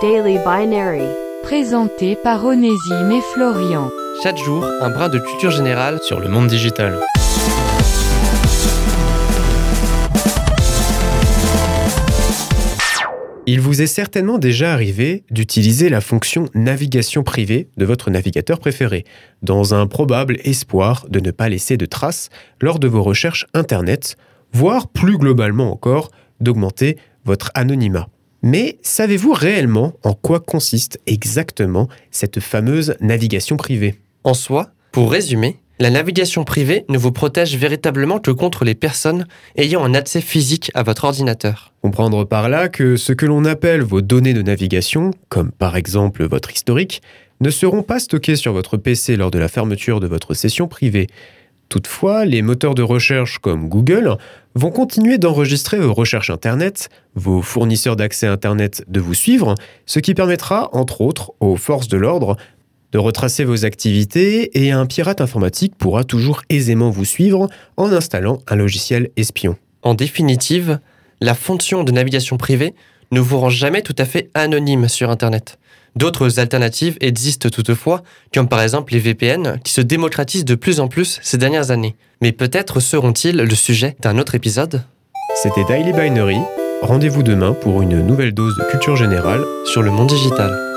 Daily Binary. Présenté par Onésime et Florian. Chaque jour, un brin de culture générale sur le monde digital. Il vous est certainement déjà arrivé d'utiliser la fonction navigation privée de votre navigateur préféré, dans un probable espoir de ne pas laisser de traces lors de vos recherches Internet, voire plus globalement encore, d'augmenter votre anonymat. Mais savez-vous réellement en quoi consiste exactement cette fameuse navigation privée? En soi, pour résumer, la navigation privée ne vous protège véritablement que contre les personnes ayant un accès physique à votre ordinateur. Comprendre par là que ce que l'on appelle vos données de navigation, comme par exemple votre historique, ne seront pas stockées sur votre PC lors de la fermeture de votre session privée. Toutefois, les moteurs de recherche comme Google vont continuer d'enregistrer vos recherches Internet, vos fournisseurs d'accès Internet de vous suivre, ce qui permettra, entre autres, aux forces de l'ordre de retracer vos activités et un pirate informatique pourra toujours aisément vous suivre en installant un logiciel espion. En définitive, la fonction de navigation privée ne vous rend jamais tout à fait anonyme sur Internet. D'autres alternatives existent toutefois, comme par exemple les VPN, qui se démocratisent de plus en plus ces dernières années. Mais peut-être seront-ils le sujet d'un autre épisode? C'était Daily Binary. Rendez-vous demain pour une nouvelle dose de culture générale sur le monde digital.